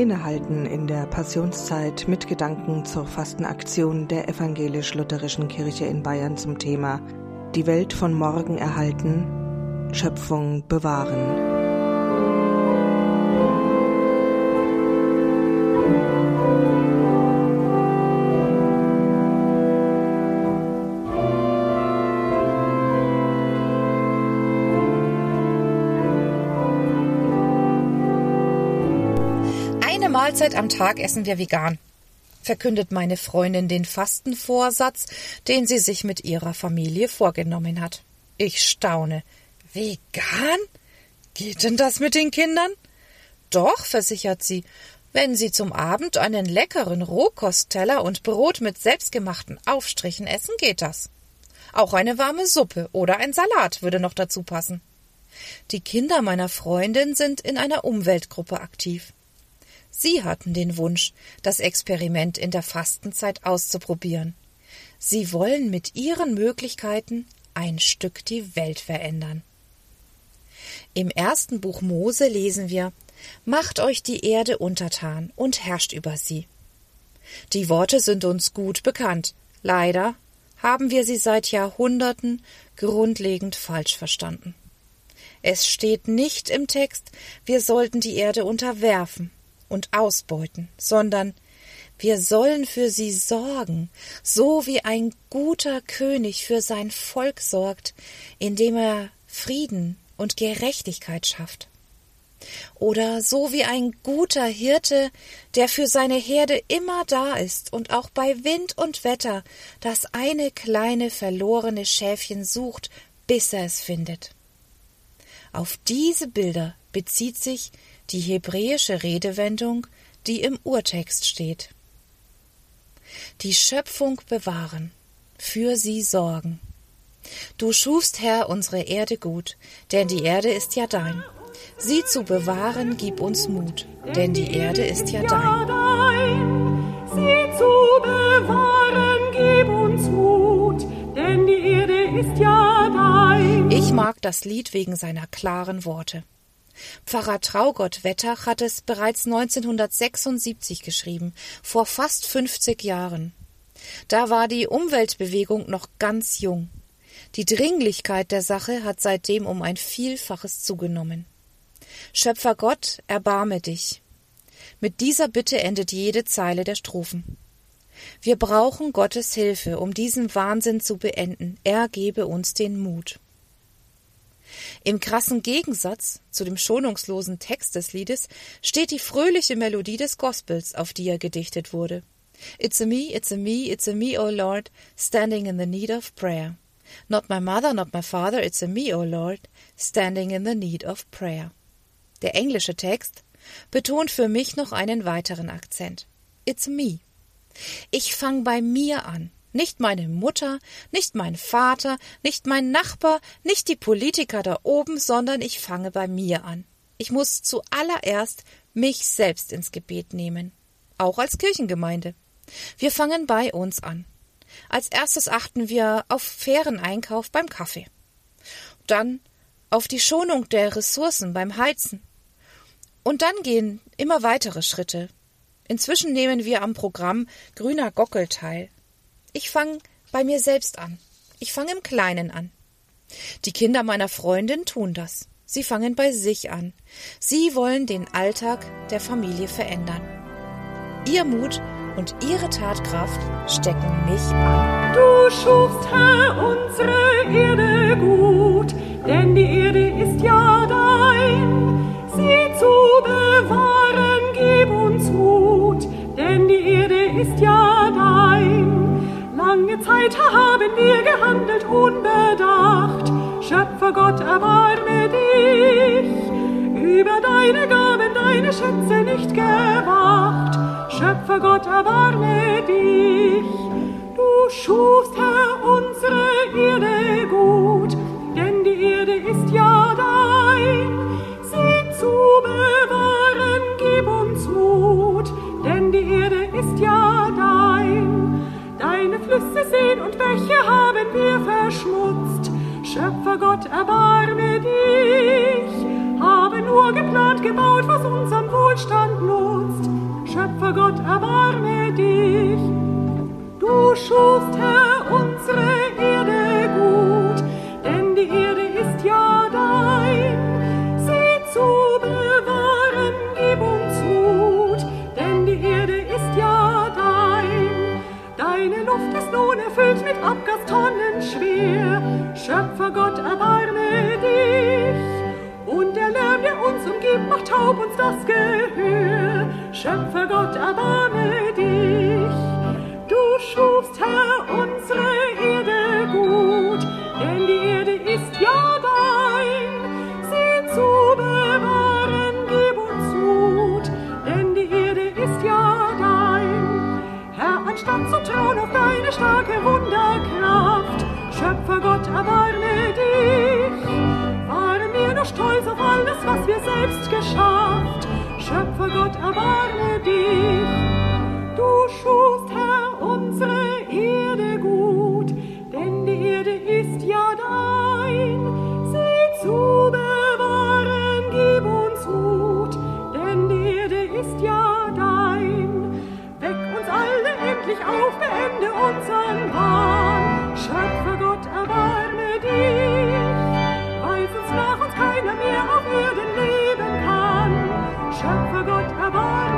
Innehalten in der Passionszeit mit Gedanken zur Fastenaktion der evangelisch-lutherischen Kirche in Bayern zum Thema Die Welt von morgen erhalten, Schöpfung bewahren. Mahlzeit am Tag essen wir vegan, verkündet meine Freundin den Fastenvorsatz, den sie sich mit ihrer Familie vorgenommen hat. Ich staune. Vegan? Geht denn das mit den Kindern? Doch, versichert sie, wenn sie zum Abend einen leckeren Rohkostteller und Brot mit selbstgemachten Aufstrichen essen, geht das. Auch eine warme Suppe oder ein Salat würde noch dazu passen. Die Kinder meiner Freundin sind in einer Umweltgruppe aktiv. Sie hatten den Wunsch, das Experiment in der Fastenzeit auszuprobieren. Sie wollen mit ihren Möglichkeiten ein Stück die Welt verändern. Im ersten Buch Mose lesen wir Macht euch die Erde untertan und herrscht über sie. Die Worte sind uns gut bekannt. Leider haben wir sie seit Jahrhunderten grundlegend falsch verstanden. Es steht nicht im Text, wir sollten die Erde unterwerfen und ausbeuten, sondern wir sollen für sie sorgen, so wie ein guter König für sein Volk sorgt, indem er Frieden und Gerechtigkeit schafft. Oder so wie ein guter Hirte, der für seine Herde immer da ist und auch bei Wind und Wetter das eine kleine verlorene Schäfchen sucht, bis er es findet. Auf diese Bilder bezieht sich die hebräische Redewendung, die im Urtext steht. Die Schöpfung bewahren, für sie sorgen. Du schufst, Herr, unsere Erde gut, denn die Erde ist ja dein. Sie zu bewahren, gib uns Mut, denn die Erde ist ja dein. Sie zu bewahren, gib uns Mut, denn die Erde ist ja dein. Ich mag das Lied wegen seiner klaren Worte. Pfarrer Traugott Wettach hat es bereits 1976 geschrieben, vor fast 50 Jahren. Da war die Umweltbewegung noch ganz jung. Die Dringlichkeit der Sache hat seitdem um ein Vielfaches zugenommen. Schöpfer Gott, erbarme dich. Mit dieser Bitte endet jede Zeile der Strophen. Wir brauchen Gottes Hilfe, um diesen Wahnsinn zu beenden. Er gebe uns den Mut. Im krassen Gegensatz zu dem schonungslosen Text des Liedes steht die fröhliche Melodie des Gospels, auf die er gedichtet wurde. It's a me, it's a me, it's a me, O Lord, standing in the need of prayer. Not my mother, not my father, it's a me, O Lord, standing in the need of prayer. Der englische Text betont für mich noch einen weiteren Akzent. It's me. Ich fang bei mir an. Nicht meine Mutter, nicht mein Vater, nicht mein Nachbar, nicht die Politiker da oben, sondern ich fange bei mir an. Ich muss zuallererst mich selbst ins Gebet nehmen. Auch als Kirchengemeinde. Wir fangen bei uns an. Als erstes achten wir auf fairen Einkauf beim Kaffee. Dann auf die Schonung der Ressourcen beim Heizen. Und dann gehen immer weitere Schritte. Inzwischen nehmen wir am Programm Grüner Gockel teil. Ich fange bei mir selbst an. Ich fange im Kleinen an. Die Kinder meiner Freundin tun das. Sie fangen bei sich an. Sie wollen den Alltag der Familie verändern. Ihr Mut und ihre Tatkraft stecken mich an. Du schufst, Herr, unsere Erde gut, denn die Erde ist ja dein. Sie zu bewahren, gib uns Mut, denn die Erde ist ja dein. Lange Zeit haben wir gehandelt unbedacht. Schöpfer Gott, erbarme dich. Über deine Gaben, deine Schätze nicht gewacht. Schöpfer Gott, erbarme dich. Du schufst, Herr, unsere Erde gut, wir verschmutzt. Schöpfer Gott, erbarme dich. Haben nur geplant, gebaut, was unserem Wohlstand nutzt. Schöpfer Gott, erbarme dich. Du schufst, Herr, unsere Nun erfüllt mit Abgastonnen schwer. Schöpfer Gott, erbarme dich. Und der Lärm, der uns umgibt, macht taub uns das Gehör. Schöpfer Gott, erbarme dich. statt zu trauen auf deine starke Wunderkraft. Schöpfer Gott, erbarme dich. Waren wir nur stolz auf alles, was wir selbst geschafft. Schöpfer Gott, erbarme dich. Du schufst, Herr, unsere Erde gut, denn die Erde ist ja schöpfe Gott erbarmt.